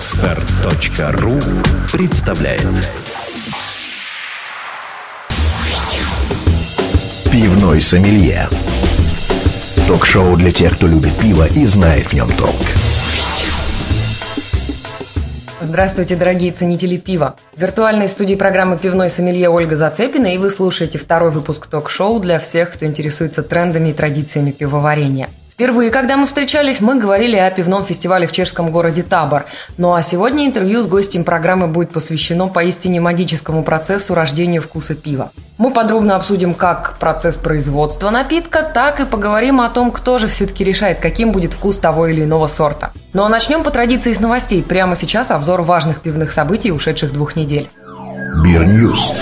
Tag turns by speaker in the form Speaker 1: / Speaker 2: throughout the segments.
Speaker 1: Отстар.ру представляет Пивной сомелье Ток-шоу для тех, кто любит пиво и знает в нем толк.
Speaker 2: Здравствуйте, дорогие ценители пива. В виртуальной студии программы «Пивной сомелье» Ольга Зацепина, и вы слушаете второй выпуск ток-шоу для всех, кто интересуется трендами и традициями пивоварения. Впервые, когда мы встречались, мы говорили о пивном фестивале в чешском городе Табор. Ну а сегодня интервью с гостем программы будет посвящено поистине магическому процессу рождения вкуса пива. Мы подробно обсудим как процесс производства напитка, так и поговорим о том, кто же все-таки решает, каким будет вкус того или иного сорта. Ну а начнем по традиции с новостей. Прямо сейчас обзор важных пивных событий ушедших двух недель.
Speaker 1: Бирньюз.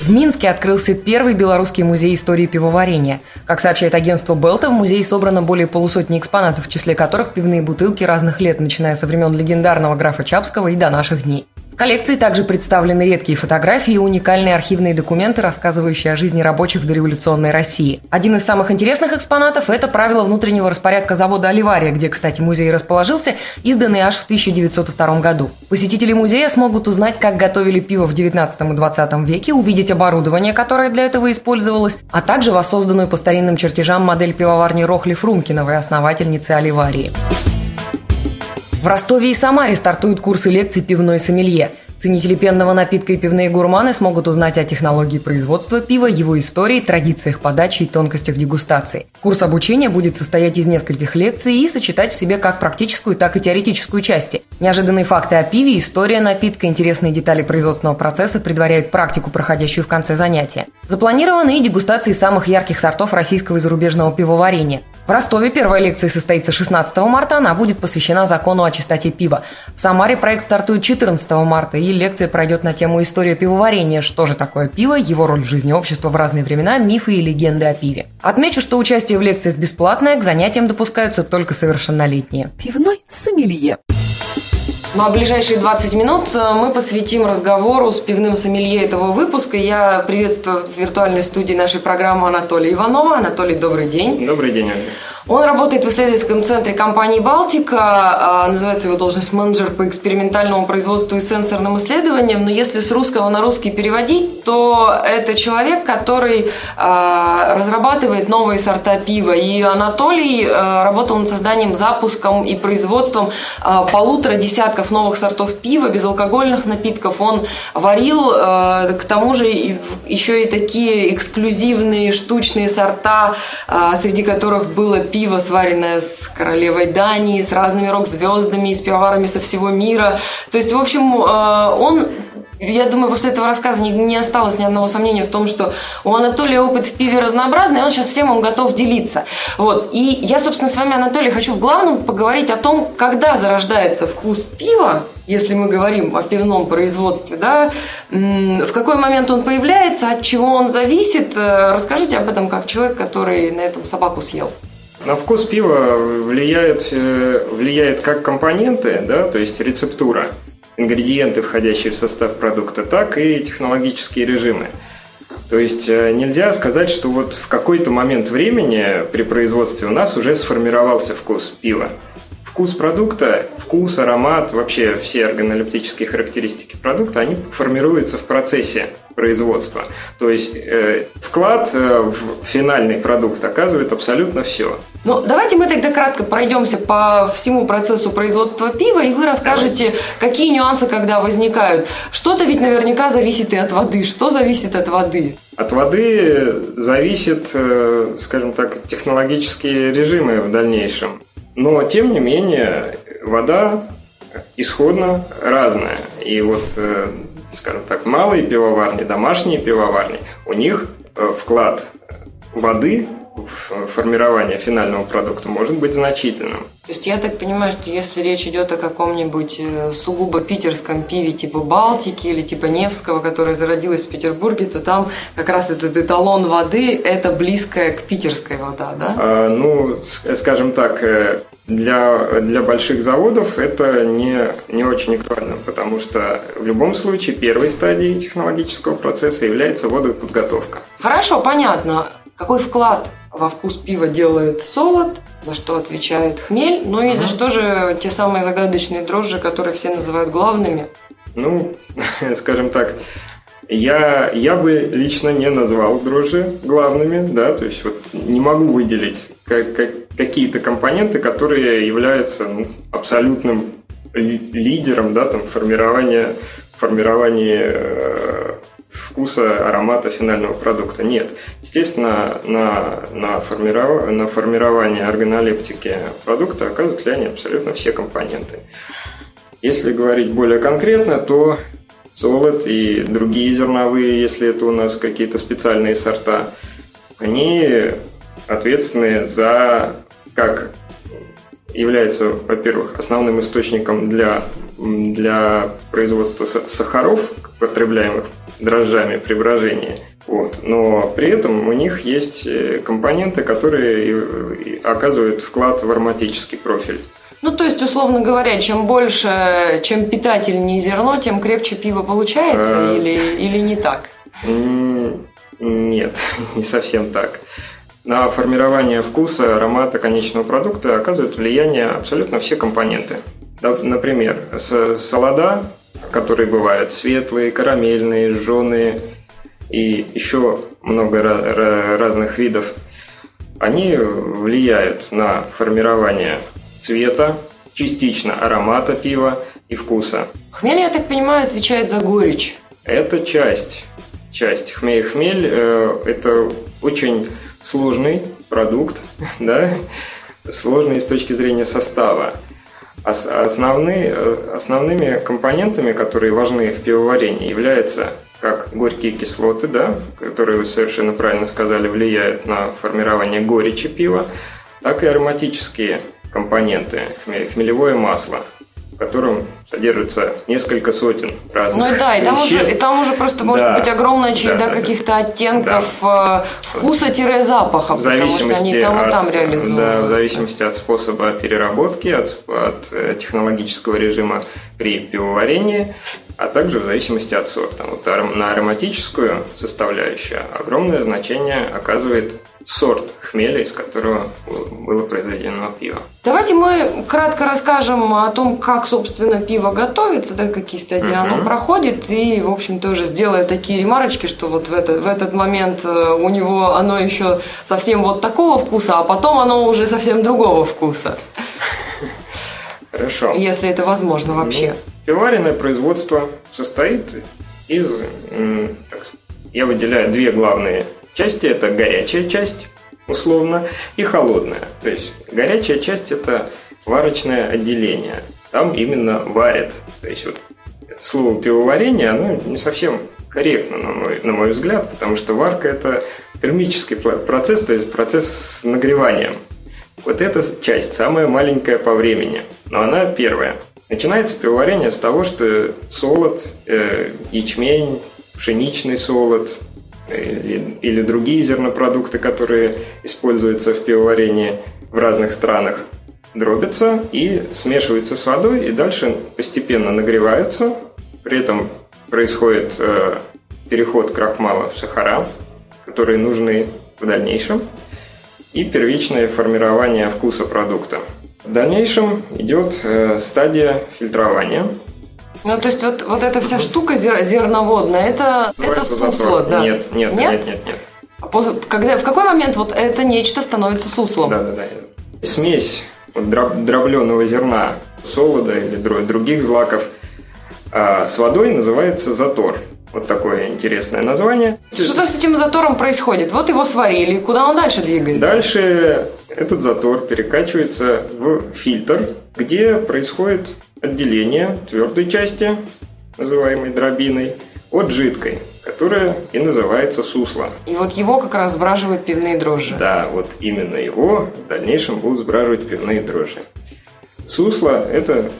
Speaker 2: В Минске открылся первый белорусский музей истории пивоварения. Как сообщает агентство Белта, в музее собрано более полусотни экспонатов, в числе которых пивные бутылки разных лет, начиная со времен легендарного графа Чапского и до наших дней коллекции также представлены редкие фотографии и уникальные архивные документы, рассказывающие о жизни рабочих в дореволюционной России. Один из самых интересных экспонатов – это правила внутреннего распорядка завода «Оливария», где, кстати, музей расположился, изданный аж в 1902 году. Посетители музея смогут узнать, как готовили пиво в 19 и 20 веке, увидеть оборудование, которое для этого использовалось, а также воссозданную по старинным чертежам модель пивоварни Рохли Фрумкиновой, основательницы «Оливарии». В Ростове и Самаре стартуют курсы лекций «Пивной сомелье». Ценители пенного напитка и пивные гурманы смогут узнать о технологии производства пива, его истории, традициях подачи и тонкостях дегустации. Курс обучения будет состоять из нескольких лекций и сочетать в себе как практическую, так и теоретическую части. Неожиданные факты о пиве, история напитка, интересные детали производственного процесса предваряют практику, проходящую в конце занятия. Запланированы и дегустации самых ярких сортов российского и зарубежного пивоварения. В Ростове первая лекция состоится 16 марта, она будет посвящена закону о чистоте пива. В Самаре проект стартует 14 марта, и лекция пройдет на тему история пивоварения, что же такое пиво, его роль в жизни общества в разные времена, мифы и легенды о пиве. Отмечу, что участие в лекциях бесплатное, к занятиям допускаются только совершеннолетние.
Speaker 3: Пивной сомелье.
Speaker 2: Ну а ближайшие 20 минут э, мы посвятим разговору с пивным сомелье этого выпуска. Я приветствую в виртуальной студии нашей программы Анатолия Иванова. Анатолий, добрый день.
Speaker 4: Добрый день, Ольга.
Speaker 2: Он работает в исследовательском центре компании «Балтика», а, называется его должность менеджер по экспериментальному производству и сенсорным исследованиям, но если с русского на русский переводить, то это человек, который а, разрабатывает новые сорта пива. И Анатолий а, работал над созданием, запуском и производством полутора десятков новых сортов пива, безалкогольных напитков. Он варил, к тому же, еще и такие эксклюзивные штучные сорта, среди которых было пиво сваренное с королевой Дании, с разными рок-звездами, с пивоварами со всего мира. То есть, в общем, э, он я думаю, после этого рассказа не, не осталось ни одного сомнения в том, что у Анатолия опыт в пиве разнообразный, и он сейчас всем им готов делиться. Вот. И я, собственно, с вами, Анатолий, хочу в главном поговорить о том, когда зарождается вкус пива, если мы говорим о пивном производстве, да, в какой момент он появляется, от чего он зависит. Э, расскажите об этом как человек, который на этом собаку съел.
Speaker 4: На вкус пива влияет, э, влияет как компоненты, да, то есть рецептура, ингредиенты, входящие в состав продукта, так и технологические режимы. То есть э, нельзя сказать, что вот в какой-то момент времени при производстве у нас уже сформировался вкус пива. Вкус продукта, вкус, аромат, вообще все органолептические характеристики продукта, они формируются в процессе производства. То есть э, вклад э, в финальный продукт оказывает абсолютно все.
Speaker 2: Ну, давайте мы тогда кратко пройдемся по всему процессу производства пива, и вы расскажете, какие нюансы когда возникают. Что-то ведь наверняка зависит и от воды. Что зависит от воды?
Speaker 4: От воды зависит, э, скажем так, технологические режимы в дальнейшем. Но, тем не менее, вода исходно разная. И вот, э, скажем так, малые пивоварни, домашние пивоварни, у них э, вклад воды в формирование финального продукта может быть значительным.
Speaker 2: То есть я так понимаю, что если речь идет о каком-нибудь э, сугубо питерском пиве типа Балтики или типа Невского, которое зародилось в Петербурге, то там как раз этот эталон воды – это близкая к питерской вода, да?
Speaker 4: А, ну, скажем так, э, для, для больших заводов это не, не очень актуально, потому что в любом случае первой стадией технологического процесса является водоподготовка.
Speaker 2: Хорошо, понятно. Какой вклад во вкус пива делает солод, за что отвечает хмель, ну и за что же те самые загадочные дрожжи, которые все называют главными?
Speaker 4: Ну, скажем так, я, я бы лично не назвал дрожжи главными, да, то есть вот не могу выделить как, как, какие-то компоненты, которые являются ну, абсолютным лидером, да, там, формирования, формирования э, вкуса, аромата финального продукта. Нет. Естественно, на, на, формиров... на формирование органолептики продукта оказывают влияние абсолютно все компоненты. Если говорить более конкретно, то солод и другие зерновые, если это у нас какие-то специальные сорта, они ответственны за как является, во-первых, основным источником для, для производства сахаров, потребляемых дрожжами при брожении. Вот. Но при этом у них есть э, компоненты, которые оказывают вклад в ароматический профиль.
Speaker 2: Ну, то есть, условно говоря, чем больше, чем питательнее зерно, тем крепче пиво получается а... или, или не так?
Speaker 4: Нет, не совсем так. На формирование вкуса, аромата конечного продукта оказывают влияние абсолютно все компоненты. Например, солода, которые бывают светлые, карамельные, жженые и еще много разных видов, они влияют на формирование цвета, частично аромата пива и вкуса.
Speaker 2: Хмель, я так понимаю, отвечает за горечь.
Speaker 4: Это часть. Часть. Хмель, хмель э, это очень сложный продукт, да, сложный с точки зрения состава. Основные, э, основными компонентами, которые важны в пивоварении, являются как горькие кислоты, да, которые вы совершенно правильно сказали, влияют на формирование горечи пива, так и ароматические компоненты, хмелевое масло – котором содержится несколько сотен разных
Speaker 2: Ну да, и там, уже, и там уже просто может да, быть огромная череда да, каких-то оттенков да. Э, вкуса-запаха, потому что они там от, и там реализуются.
Speaker 4: Да, в зависимости от способа переработки, от, от э, технологического режима при пивоварении, а также в зависимости от сорта. Вот на ароматическую составляющую огромное значение оказывает сорт хмеля, из которого было произведено пиво.
Speaker 2: Давайте мы кратко расскажем о том, как, собственно, пиво готовится, да, какие стадии uh-huh. оно проходит, и, в общем, тоже сделая такие ремарочки, что вот в, это, в этот момент э, у него оно еще совсем вот такого вкуса, а потом оно уже совсем другого вкуса.
Speaker 4: Хорошо.
Speaker 2: Если это возможно вообще. Ну,
Speaker 4: пивоваренное производство состоит из, так, я выделяю две главные части. Это горячая часть, условно, и холодная. То есть горячая часть – это варочное отделение. Там именно варят. То есть вот слово пивоварение, оно не совсем корректно, на мой, на мой взгляд, потому что варка – это термический процесс, то есть процесс с нагреванием. Вот эта часть самая маленькая по времени, но она первая. Начинается пивоварение с того, что солод, э, ячмень, пшеничный солод или, или другие зернопродукты, которые используются в пивоварении в разных странах, дробятся и смешиваются с водой, и дальше постепенно нагреваются. При этом происходит э, переход крахмала в сахара, которые нужны в дальнейшем и первичное формирование вкуса продукта. В дальнейшем идет э, стадия фильтрования.
Speaker 2: Ну, то есть вот, вот эта вся штука зер, зерноводная, это, это сусло, да?
Speaker 4: Нет, нет, нет, нет, нет. нет.
Speaker 2: А после, когда, в какой момент вот это нечто становится суслом?
Speaker 4: Да, да, да. Смесь дроб, дробленого зерна, солода или других злаков а с водой называется затор. Вот такое интересное название.
Speaker 2: Что с этим затором происходит? Вот его сварили, куда он дальше двигается?
Speaker 4: Дальше этот затор перекачивается в фильтр, где происходит отделение твердой части, называемой дробиной, от жидкой, которая и называется сусло.
Speaker 2: И вот его как раз сбраживают пивные дрожжи.
Speaker 4: Да, вот именно его в дальнейшем будут сбраживать пивные дрожжи. Сусло – это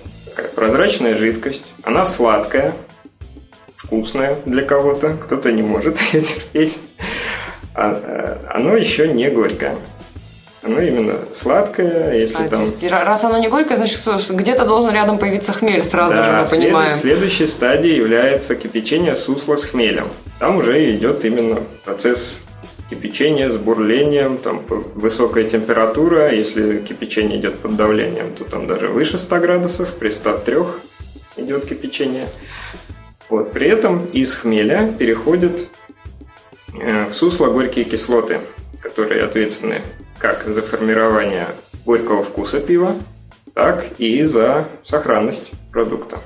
Speaker 4: прозрачная жидкость, она сладкая, вкусное для кого-то, кто-то не может ее терпеть. А, э, оно еще не горькое. Оно именно сладкое, если а, там...
Speaker 2: есть, раз оно не горькое, значит, где-то должен рядом появиться хмель, сразу да, же мы след... понимаем.
Speaker 4: следующей стадией является кипячение сусла с хмелем. Там уже идет именно процесс кипячение с бурлением, там высокая температура, если кипячение идет под давлением, то там даже выше 100 градусов, при 103 идет кипячение. Вот. При этом из хмеля переходят э, в сусло горькие кислоты, которые ответственны как за формирование горького вкуса пива, так и за сохранность продукта.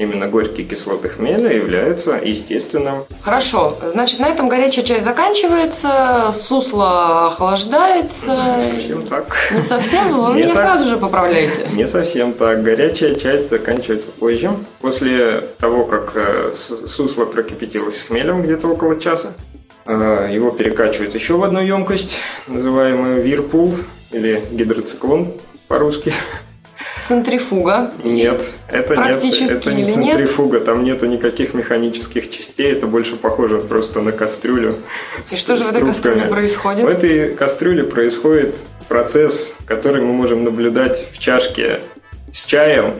Speaker 4: Именно горькие кислоты хмеля являются естественным.
Speaker 2: Хорошо, значит, на этом горячая часть заканчивается, сусло охлаждается.
Speaker 4: Не совсем так.
Speaker 2: Не совсем? Вы меня сразу же поправляете.
Speaker 4: Не совсем так. Горячая часть заканчивается позже. После того, как э, сусло прокипятилось с хмелем где-то около часа, э, его перекачивают еще в одну емкость, называемую вирпул или гидроциклон по-русски.
Speaker 2: Центрифуга?
Speaker 4: Нет, это,
Speaker 2: Практически
Speaker 4: нет, это не центрифуга, нет? там нету никаких механических частей, это больше похоже просто на кастрюлю.
Speaker 2: И с, что же в этой кастрюле происходит?
Speaker 4: В этой кастрюле происходит процесс, который мы можем наблюдать в чашке с чаем,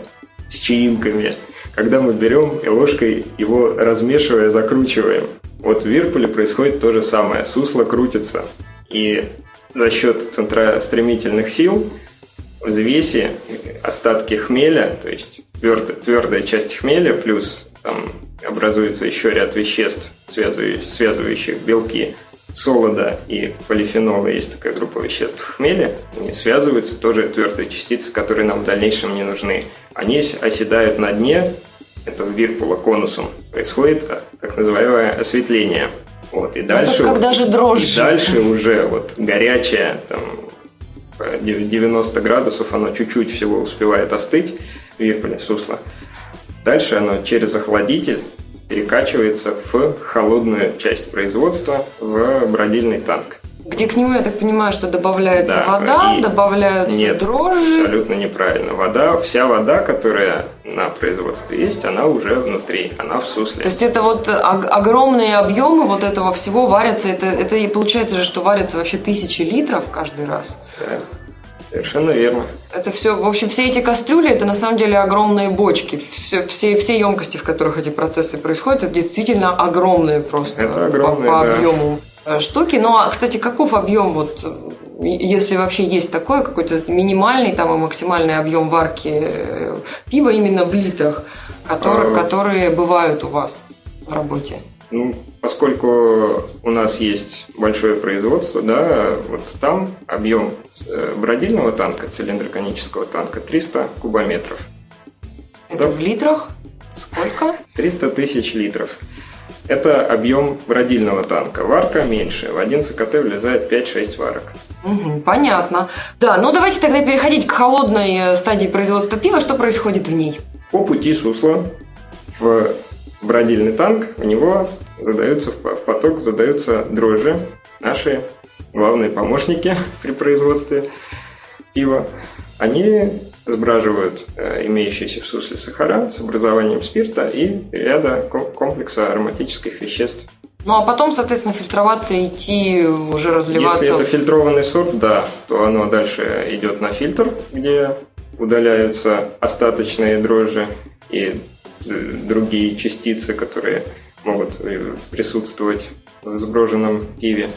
Speaker 4: с чаинками, когда мы берем и ложкой его размешивая, закручиваем. Вот в Вирпуле происходит то же самое. Сусло крутится, и за счет центростремительных сил взвеси остатки хмеля, то есть твердая, твердая часть хмеля, плюс там образуется еще ряд веществ, связывающих, связывающих белки солода и полифенола, есть такая группа веществ в хмеле, они связываются, тоже твердые частицы, которые нам в дальнейшем не нужны. Они оседают на дне этого вирпула конусом. Происходит так называемое осветление. Вот, и ну, дальше,
Speaker 2: ну, когда же дрожжи?
Speaker 4: И дальше уже вот горячая, там, 90 градусов, оно чуть-чуть всего успевает остыть, вирпель, сусло. Дальше оно через охладитель перекачивается в холодную часть производства, в бродильный танк.
Speaker 2: Где к нему, я так понимаю, что добавляется да, вода, и... добавляются
Speaker 4: Нет,
Speaker 2: дрожжи.
Speaker 4: абсолютно неправильно. Вода, вся вода, которая на производстве есть, она уже внутри, она в сусле.
Speaker 2: То есть это вот огромные объемы вот этого всего варятся, это, это и получается же, что варятся вообще тысячи литров каждый раз.
Speaker 4: Да. Совершенно верно.
Speaker 2: Это все, в общем, все эти кастрюли, это на самом деле огромные бочки. Все, все, все емкости, в которых эти процессы происходят, это действительно огромные просто
Speaker 4: это огромные,
Speaker 2: по, по
Speaker 4: да.
Speaker 2: объему штуки. Ну, а, кстати, каков объем, вот, если вообще есть такой, какой-то минимальный там и максимальный объем варки э, пива именно в литрах, который, а... которые бывают у вас в работе?
Speaker 4: Ну, поскольку у нас есть большое производство, да, вот там объем э, бродильного танка, цилиндроконического танка 300 кубометров.
Speaker 2: Это да? в литрах? Сколько?
Speaker 4: 300 тысяч литров. Это объем бродильного танка. Варка меньше. В один ЦКТ влезает 5-6 варок.
Speaker 2: Угу, понятно. Да, ну давайте тогда переходить к холодной э, стадии производства пива. Что происходит в ней?
Speaker 4: По пути сусла в бродильный танк, в него задаются в поток задаются дрожжи, наши главные помощники при производстве пива. Они сбраживают э, имеющиеся в сусле сахара с образованием спирта и ряда комплекса ароматических веществ.
Speaker 2: Ну а потом, соответственно, фильтроваться идти, уже разливаться.
Speaker 4: Если это фильтрованный сорт, да, то оно дальше идет на фильтр, где удаляются остаточные дрожжи и другие частицы, которые могут э, присутствовать в сброженном пиве.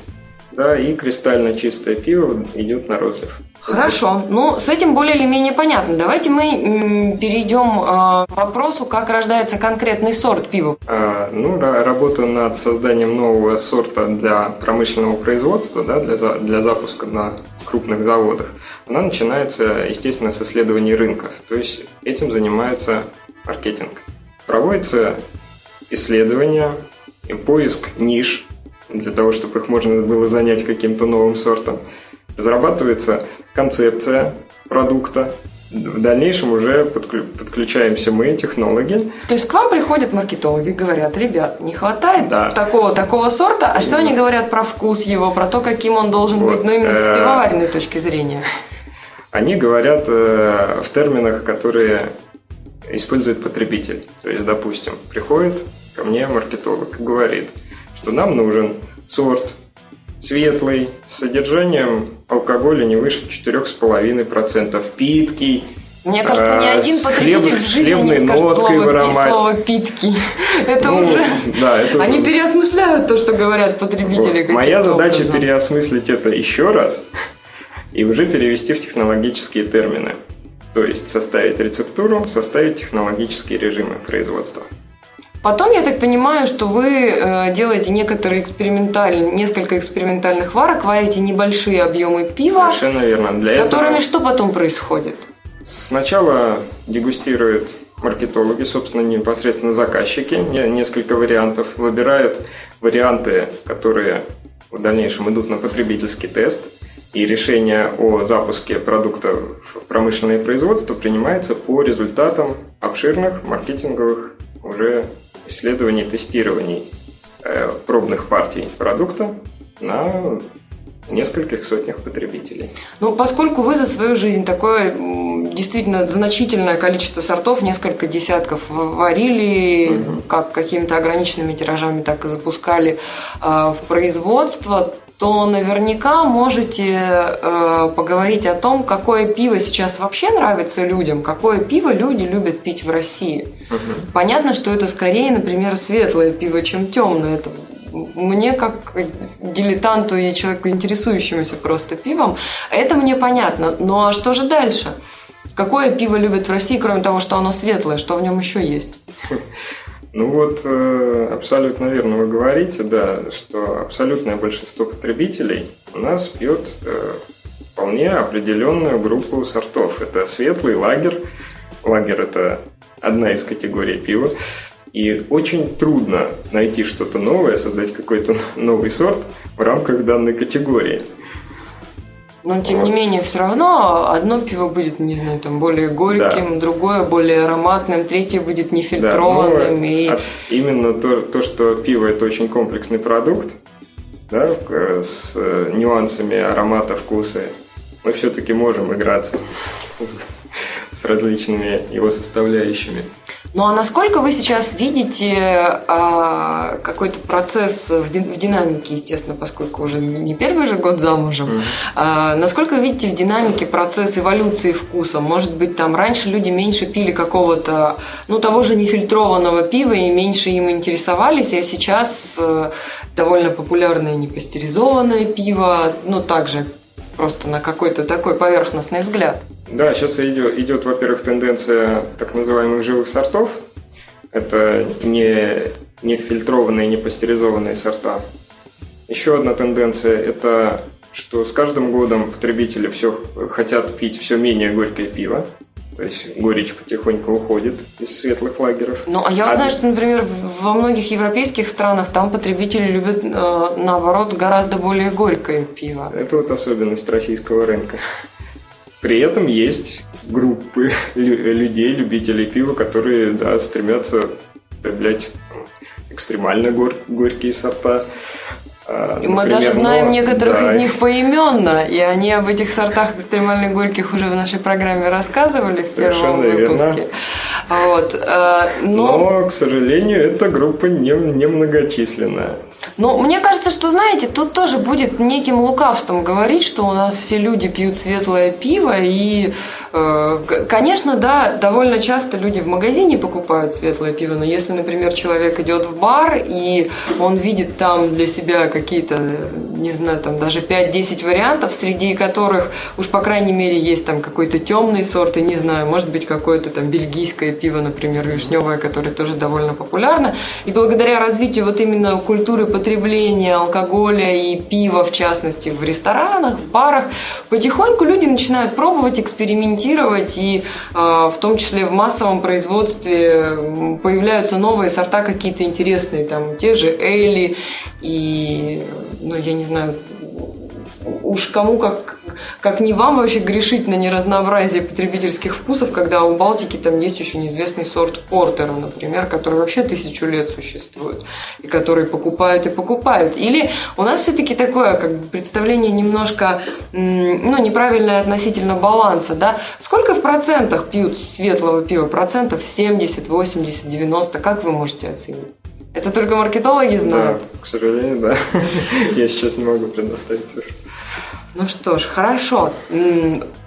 Speaker 4: Да, и кристально чистое пиво идет на розлив.
Speaker 2: Хорошо, ну с этим более или менее понятно. Давайте мы перейдем э, к вопросу, как рождается конкретный сорт пива.
Speaker 4: А, ну, работа над созданием нового сорта для промышленного производства, да, для, для запуска на крупных заводах, она начинается, естественно, с исследований рынков. То есть этим занимается маркетинг. Проводится исследование и поиск ниш для того, чтобы их можно было занять каким-то новым сортом. Разрабатывается концепция продукта, в дальнейшем уже подключаемся мы, технологи.
Speaker 2: То есть к вам приходят маркетологи, говорят, ребят, не хватает да. такого, такого сорта, а что они говорят про вкус его, про то, каким он должен вот. быть, ну именно с э, пивоваренной точки зрения?
Speaker 4: Они говорят э, в терминах, которые использует потребитель. То есть, допустим, приходит ко мне маркетолог и говорит, что нам нужен сорт светлый, с содержанием алкоголя не выше 4,5%, питкий,
Speaker 2: Мне кажется, ни
Speaker 4: А,
Speaker 2: один
Speaker 4: с
Speaker 2: потребитель
Speaker 4: хлеб-
Speaker 2: в жизни не скажет слово,
Speaker 4: в
Speaker 2: пи-
Speaker 4: аромате.
Speaker 2: слово «питки». Это
Speaker 4: Ну,
Speaker 2: уже...
Speaker 4: да, это
Speaker 2: Они
Speaker 4: уже-
Speaker 2: переосмысляют то, что говорят потребители.
Speaker 4: Вот. Моя задача
Speaker 2: образом.
Speaker 4: переосмыслить это еще раз и уже перевести в технологические термины. То есть составить рецептуру, составить технологические режимы производства.
Speaker 2: Потом, я так понимаю, что вы э, делаете некоторые экспериментальные, несколько экспериментальных варок, варите небольшие объемы пива,
Speaker 4: Совершенно верно.
Speaker 2: с
Speaker 4: Для этого
Speaker 2: которыми что потом происходит?
Speaker 4: сначала дегустируют маркетологи, собственно, непосредственно заказчики, не- несколько вариантов, выбирают варианты, которые в дальнейшем идут на потребительский тест, и решение о запуске продукта в промышленное производство принимается по результатам обширных маркетинговых уже исследований, тестирований э, пробных партий продукта на нескольких сотнях потребителей.
Speaker 2: Ну, поскольку вы за свою жизнь такое действительно значительное количество сортов, несколько десятков варили,
Speaker 4: Мгм.
Speaker 2: как какими-то ограниченными тиражами, так и запускали э, в производство, то наверняка можете э, поговорить о том, какое пиво сейчас вообще нравится людям, какое пиво люди любят пить в России. Понятно, что это скорее, например, светлое пиво, чем темное. Это мне, как дилетанту и человеку, интересующемуся просто пивом, это мне понятно. Ну а что же дальше? Какое пиво любят в России, кроме того, что оно светлое, что в нем еще есть?
Speaker 4: Ну вот, э, абсолютно верно вы говорите, да, что абсолютное большинство потребителей у нас пьет э, вполне определенную группу сортов. Это светлый лагер. Лагер – это одна из категорий пива. И очень трудно найти что-то новое, создать какой-то новый сорт в рамках данной категории.
Speaker 2: Но тем не менее, все равно одно пиво будет, не знаю, там более горьким, другое более ароматным, третье будет
Speaker 4: Да,
Speaker 2: нефильтрованным.
Speaker 4: но
Speaker 2: и...
Speaker 4: от- именно то, то, что пиво это очень комплексный продукт, да, э, с э, нюансами аромата, вкуса, мы все-таки можем играться с различными его составляющими.
Speaker 2: Ну а насколько вы сейчас видите а, какой-то процесс в, ди- в динамике, естественно, поскольку уже не первый же год замужем, а, насколько видите в динамике процесс эволюции вкуса? Может быть, там раньше люди меньше пили какого-то, ну, того же нефильтрованного пива и меньше им интересовались, а сейчас э, довольно популярное непастеризованное пиво, ну, также просто на какой-то такой поверхностный взгляд.
Speaker 4: Да, сейчас идет, идет, во-первых, тенденция так называемых живых сортов. Это не, не фильтрованные, не пастеризованные сорта. Еще одна тенденция – это что с каждым годом потребители все хотят пить все менее горькое пиво. То есть горечь потихоньку уходит из светлых лагеров.
Speaker 2: Ну, а я вот
Speaker 4: А-
Speaker 2: знаю, что, например, во многих европейских странах там потребители любят, э, наоборот, гораздо более горькое пиво.
Speaker 4: Это вот особенность российского рынка. При этом есть группы лю- людей, любителей пива, которые да, стремятся потреблять экстремально гор- горькие сорта. А,
Speaker 2: И мы
Speaker 4: например,
Speaker 2: даже знаем
Speaker 4: но-
Speaker 2: некоторых
Speaker 4: да,
Speaker 2: из них поименно, и они об этих сортах экстремально горьких уже в нашей программе рассказывали в первом
Speaker 4: Совершенно верно.
Speaker 2: выпуске. Вот. э, Но,
Speaker 4: Но, к сожалению, эта группа не, немногочисленная.
Speaker 2: но мне кажется, что, знаете, тут тоже будет неким лукавством говорить, что у нас все люди пьют светлое пиво, и, э, конечно, да, довольно часто люди в магазине покупают светлое пиво, но если, например, человек идет в бар, и он видит там для себя какие-то, не знаю, там даже 5-10 вариантов, среди которых уж, по крайней мере, есть там какой-то темный сорт, и не знаю, может быть, какое-то там бельгийское пиво, например, вишневое, которое тоже довольно популярно. И благодаря развитию вот именно культуры потребления алкоголя и пива, в частности, в ресторанах, в барах, потихоньку люди начинают пробовать, экспериментировать, и э, в том числе в массовом производстве появляются новые сорта какие-то интересные, там те же эйли и, ну, я не знаю, уж кому как, как не вам вообще грешить на неразнообразие потребительских вкусов, когда у Балтики там есть еще неизвестный сорт портера, например, который вообще тысячу лет существует, и который покупают и покупают. Или у нас все-таки такое как бы представление немножко ну, неправильное относительно баланса, да? Сколько в процентах пьют светлого пива? Процентов 70, 80, 90? Как вы можете оценить? Это только маркетологи
Speaker 4: Да,
Speaker 2: знают.
Speaker 4: к сожалению, да. Я сейчас не могу предоставить цифру.
Speaker 2: Ну что ж, хорошо.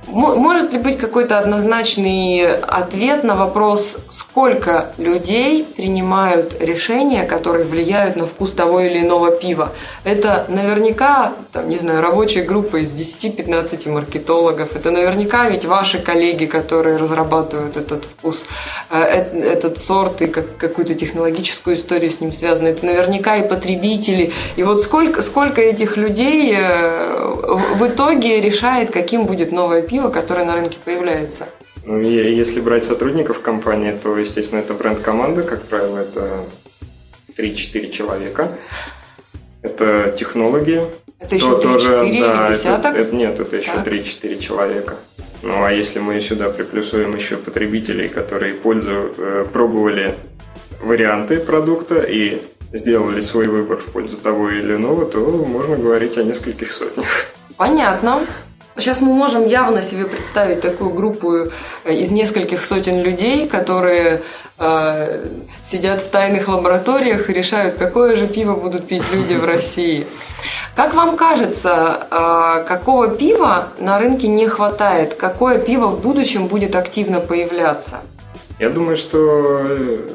Speaker 2: Может ли быть какой-то однозначный ответ на вопрос, сколько людей принимают решения, которые влияют на вкус того или иного пива? Это наверняка, там, не знаю, рабочая группа из 10-15 маркетологов. Это наверняка ведь ваши коллеги, которые разрабатывают этот вкус, э, этот сорт и какую-то технологическую историю с ним связаны. Это наверняка и потребители. И вот сколько, сколько этих людей э, в итоге решает, каким будет новое пиво, пива, которое на рынке появляется?
Speaker 4: Ну, если брать сотрудников компании, то, естественно, это бренд-команда, как правило, это 3-4 человека. Это технологи.
Speaker 2: Это еще 3-4 тоже, или да, десяток?
Speaker 4: Это, это, нет, это еще так. 3-4 человека. Ну, а если мы сюда приплюсуем еще потребителей, которые пользу, э, пробовали варианты продукта и сделали свой выбор в пользу того или иного, то можно говорить о нескольких сотнях.
Speaker 2: Понятно. Сейчас мы можем явно себе представить такую группу э, из нескольких сотен людей, которые э, сидят в тайных лабораториях и решают, какое же пиво будут пить люди в России. Как вам кажется, э, какого пива на рынке не хватает? Какое пиво в будущем будет активно появляться?
Speaker 4: Я думаю, что э,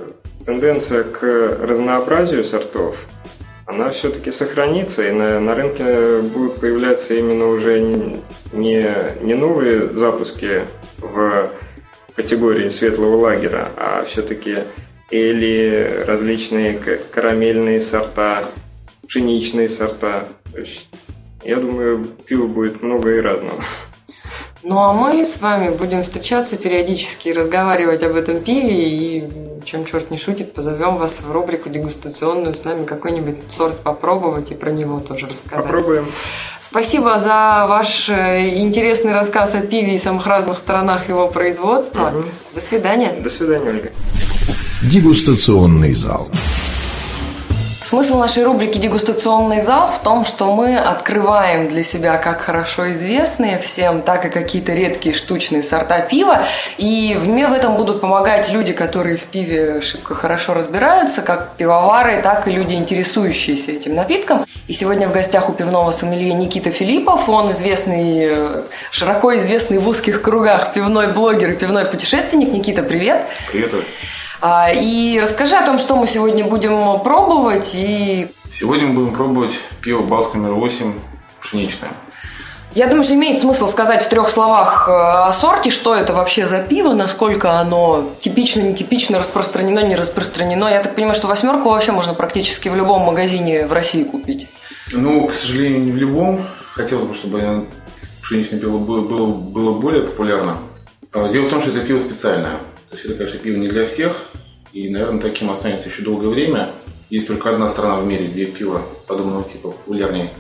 Speaker 4: тенденция к разнообразию сортов – она все-таки сохранится, и на, на рынке будут появляться именно уже не, не новые запуски в категории светлого лагера, а все-таки или различные карамельные сорта, пшеничные сорта. Я думаю, пива будет много и разного.
Speaker 2: Ну а мы с вами будем встречаться периодически и разговаривать об этом пиве и чем черт не шутит, позовем вас в рубрику дегустационную с нами какой-нибудь сорт попробовать и про него тоже рассказать.
Speaker 4: Попробуем.
Speaker 2: Спасибо за ваш э, интересный рассказ о пиве и самых разных сторонах его производства. Угу. До свидания.
Speaker 4: До свидания, Ольга.
Speaker 1: Дегустационный зал.
Speaker 2: Смысл нашей рубрики «Дегустационный зал» в том, что мы открываем для себя как хорошо известные всем, так и какие-то редкие штучные сорта пива. И мне в этом будут помогать люди, которые в пиве шибко хорошо разбираются, как пивовары, так и люди, интересующиеся этим напитком. И сегодня в гостях у пивного сомелье Никита Филиппов. Он известный, широко известный в узких кругах пивной блогер и пивной путешественник. Никита, привет!
Speaker 3: Привет,
Speaker 2: и расскажи о том, что мы сегодня будем пробовать. И...
Speaker 3: Сегодня мы будем пробовать пиво Балс номер 8 пшеничное.
Speaker 2: Я думаю, что имеет смысл сказать в трех словах э, о сорте, что это вообще за пиво, насколько оно типично, нетипично, распространено, не распространено. Я так понимаю, что восьмерку вообще можно практически в любом магазине в России купить.
Speaker 3: Ну, к сожалению, не в любом. Хотелось бы, чтобы пшеничное пиво было, было, было более популярно. А, дело в том, что это пиво специальное. Это, конечно, пиво не для всех, и, наверное, таким останется еще долгое время. Есть только одна страна в мире, где пиво подобного типа популярнее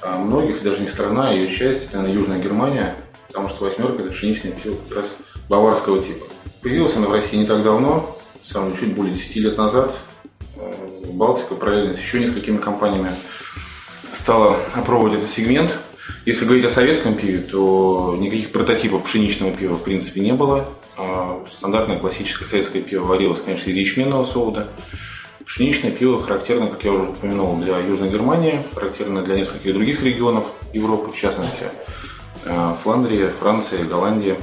Speaker 3: а многих, даже не страна, а ее часть, это, наверное, Южная Германия, потому что восьмерка – это пшеничное пиво как раз баварского типа. Появилась она в России не так давно, самое чуть более 10 лет назад. Э, Балтика параллельно с еще несколькими компаниями стала опробовать этот сегмент – если говорить о советском пиве, то никаких прототипов пшеничного пива в принципе не было. А стандартное классическое советское пиво варилось, конечно, из ячменного солода. Пшеничное пиво характерно, как я уже упомянул, для Южной Германии, характерно для нескольких других регионов Европы, в частности, э, Фландрия, Франция, Голландия.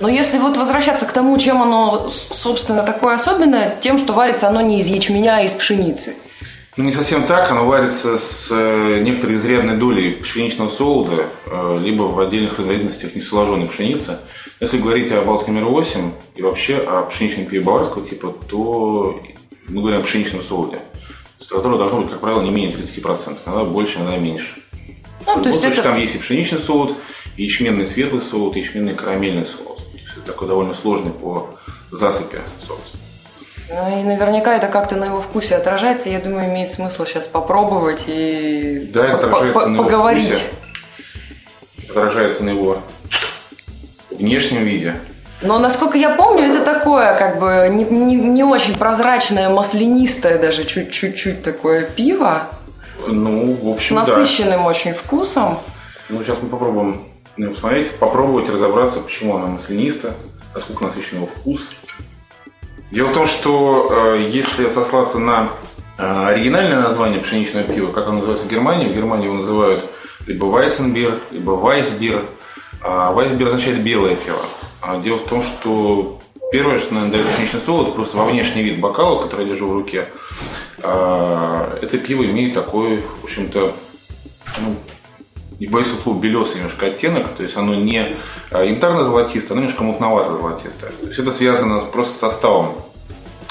Speaker 2: Но если вот возвращаться к тому, чем оно, собственно, такое особенное, тем, что варится оно не из ячменя, а из пшеницы –
Speaker 3: ну, не совсем так. Оно варится с э, некоторой изрядной долей пшеничного солода, э, либо в отдельных разновидностях несоложенной пшеницы. Если говорить о Балтском мире 8 и вообще о пшеничном пиве баварского типа, то мы говорим о пшеничном солоде. Температура должна быть, как правило, не менее 30%. Иногда больше, иногда меньше. Ну, то есть это... там есть и пшеничный солод, и ячменный светлый солод, и ячменный карамельный солод. То есть это такой довольно сложный по засыпи сорт.
Speaker 2: Ну и наверняка это как-то на его вкусе отражается. Я думаю, имеет смысл сейчас попробовать и
Speaker 3: да, это отражается на его поговорить. Вкусе. Это отражается на его внешнем виде.
Speaker 2: Но, насколько я помню, это такое, как бы, не, не, не очень прозрачное, маслянистое даже, чуть-чуть такое пиво.
Speaker 3: Ну, в общем,
Speaker 2: С насыщенным да. очень вкусом.
Speaker 3: Ну, сейчас мы попробуем ну, посмотреть, попробовать разобраться, почему оно маслянисто, насколько насыщен его вкус. Дело в том, что э, если сослаться на э, оригинальное название пшеничного пива, как оно называется в Германии, в Германии его называют либо Вайсенбир, либо Вайсбир. А Вайсбер означает белое пиво. А дело в том, что первое, что, наверное, дает пшеничный солод, это просто во внешний вид бокала, который я держу в руке. А, это пиво имеет такой, в общем-то, ну, не боюсь слова, белесый немножко оттенок, то есть оно не а, янтарно-золотистое, оно немножко мутновато-золотистое. То есть это связано просто с составом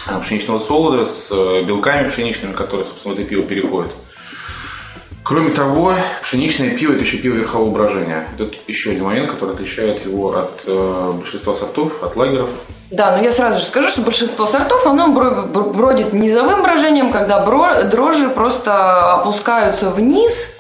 Speaker 3: а, пшеничного солода, с э, белками пшеничными, которые, собственно, в это пиво переходят. Кроме того, пшеничное пиво – это еще пиво верхового брожения. Это еще один момент, который отличает его от э, большинства сортов, от лагеров.
Speaker 2: Да, но я сразу же скажу, что большинство сортов, оно бродит низовым брожением, когда дрожжи просто опускаются вниз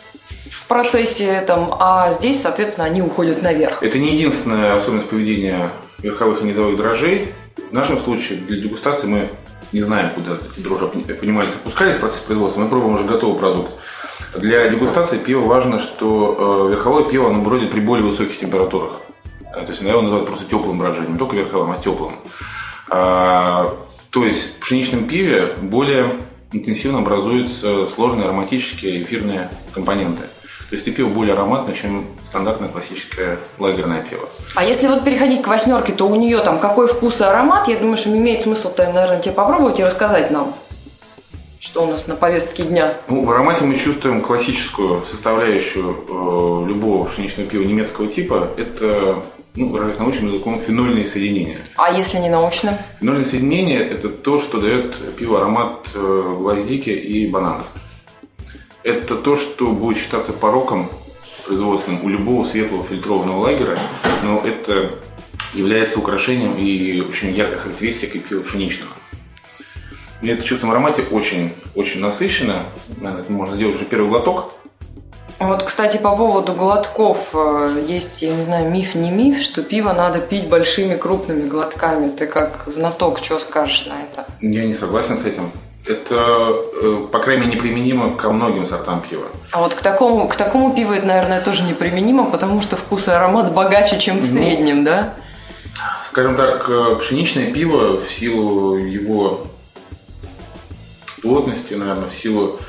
Speaker 2: в процессе этом, а здесь, соответственно, они уходят наверх.
Speaker 3: Это не единственная особенность поведения верховых и низовых дрожжей. В нашем случае для дегустации мы не знаем, куда дрожжи, понимаете, опускались в процессе производства, мы пробуем уже готовый продукт. Для дегустации пива важно, что э, верховое пиво оно бродит при более высоких температурах. Э, то есть его называют просто теплым брожением, не только верховым, а теплым. А, то есть в пшеничном пиве более интенсивно образуются сложные ароматические эфирные компоненты. То есть это пиво более ароматное, чем стандартное классическое лагерное пиво.
Speaker 2: А если вот переходить к восьмерке, то у нее там какой вкус и аромат? Я думаю, что имеет смысл-то, наверное, тебе попробовать и рассказать нам. Что у нас на повестке дня?
Speaker 3: Ну, в аромате мы чувствуем классическую составляющую э, любого пшеничного пива немецкого типа. Это, ну, выражаясь научным языком, фенольные соединения.
Speaker 2: А если не научным?
Speaker 3: Фенольные соединения – это то, что дает пиво аромат э, гвоздики и банана. Это то, что будет считаться пороком производственным у любого светлого фильтрованного лагера, но это является украшением и очень яркой характеристикой пива пшеничного. И это чувство в аромате очень, очень насыщенно. Можно сделать уже первый глоток.
Speaker 2: Вот, кстати, по поводу глотков. Э, есть, я не знаю, миф, не миф, что пиво надо пить большими крупными глотками. Ты как знаток, что скажешь на это?
Speaker 3: Я не согласен с этим. Это, э, по крайней мере, неприменимо ко многим сортам пива.
Speaker 2: А вот к такому, к такому пиву это, наверное, тоже неприменимо, потому что вкус и аромат богаче, чем в ну, среднем, да?
Speaker 3: Скажем так, э, пшеничное пиво в силу его плотности, наверное, в силу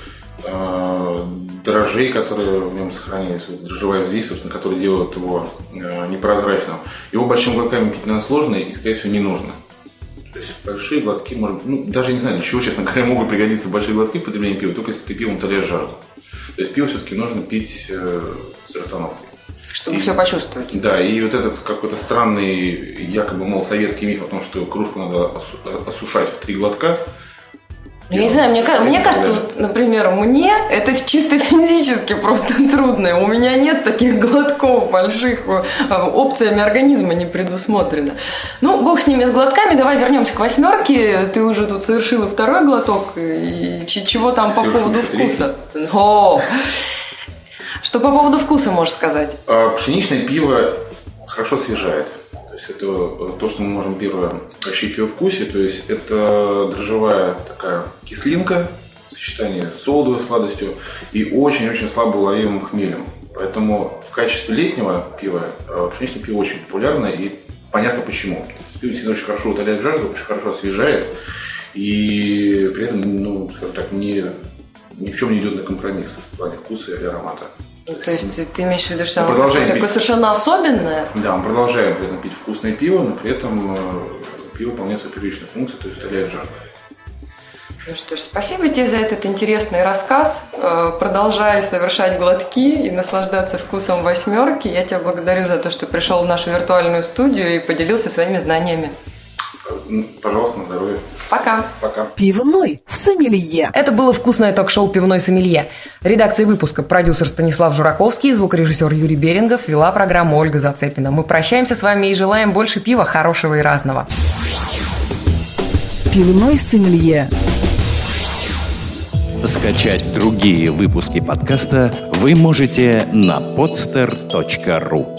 Speaker 3: э, дрожжей, которые в нем сохранились, дрожжевая взвесь, собственно, которая делает его э, непрозрачным. Его большими глотками пить, наверное, сложно и, скорее всего, не нужно. То есть большие глотки, может, ну, даже не знаю, для чего, честно говоря, могут пригодиться большие глотки в потреблении пива, только если ты пивом утоляешь жажду. То есть пиво все-таки нужно пить э, с расстановкой.
Speaker 2: Чтобы и, все почувствовать.
Speaker 3: Да, и вот этот какой-то странный, якобы, мол, советский миф о том, что кружку надо осушать в три глотка,
Speaker 2: я не знаю, мне, мне кажется, вот, например, мне это чисто физически просто трудно. У меня нет таких глотков больших, э, опциями организма не предусмотрено. Ну, бог с ними, с глотками, давай вернемся к восьмерке. Ты уже тут совершила второй глоток. И чего там по поводу вкуса? О! Что по поводу вкуса можешь сказать?
Speaker 3: А, пшеничное пиво хорошо освежает это э, то, что мы можем первое ощутить в вкусе. То есть это дрожжевая такая кислинка, сочетание с солодовой сладостью и очень-очень слабо уловимым хмелем. Поэтому в качестве летнего пива э, пшеничное пиво очень популярно и понятно почему. Пиво действительно очень хорошо утоляет жажду, очень хорошо освежает и при этом, ну, скажем так, не, ни в чем не идет на компромисс в плане вкуса и аромата.
Speaker 2: Ну, то есть ты имеешь в виду, что оно такое пить... совершенно особенное?
Speaker 3: Да, мы продолжаем при этом пить вкусное пиво, но при этом э, пиво выполняет свою первичную функцию, то есть утоляет жар.
Speaker 2: Ну что ж, спасибо тебе за этот интересный рассказ. Э, продолжай совершать глотки и наслаждаться вкусом восьмерки. Я тебя благодарю за то, что пришел в нашу виртуальную студию и поделился своими знаниями.
Speaker 3: Пожалуйста, на здоровье.
Speaker 2: Пока.
Speaker 3: Пока.
Speaker 5: Пивной сомелье.
Speaker 2: Это было вкусное ток-шоу «Пивной сомелье». Редакция выпуска продюсер Станислав Жураковский, звукорежиссер Юрий Берингов, вела программу Ольга Зацепина. Мы прощаемся с вами и желаем больше пива, хорошего и разного.
Speaker 5: Пивной сомелье.
Speaker 1: Скачать другие выпуски подкаста вы можете на podster.ru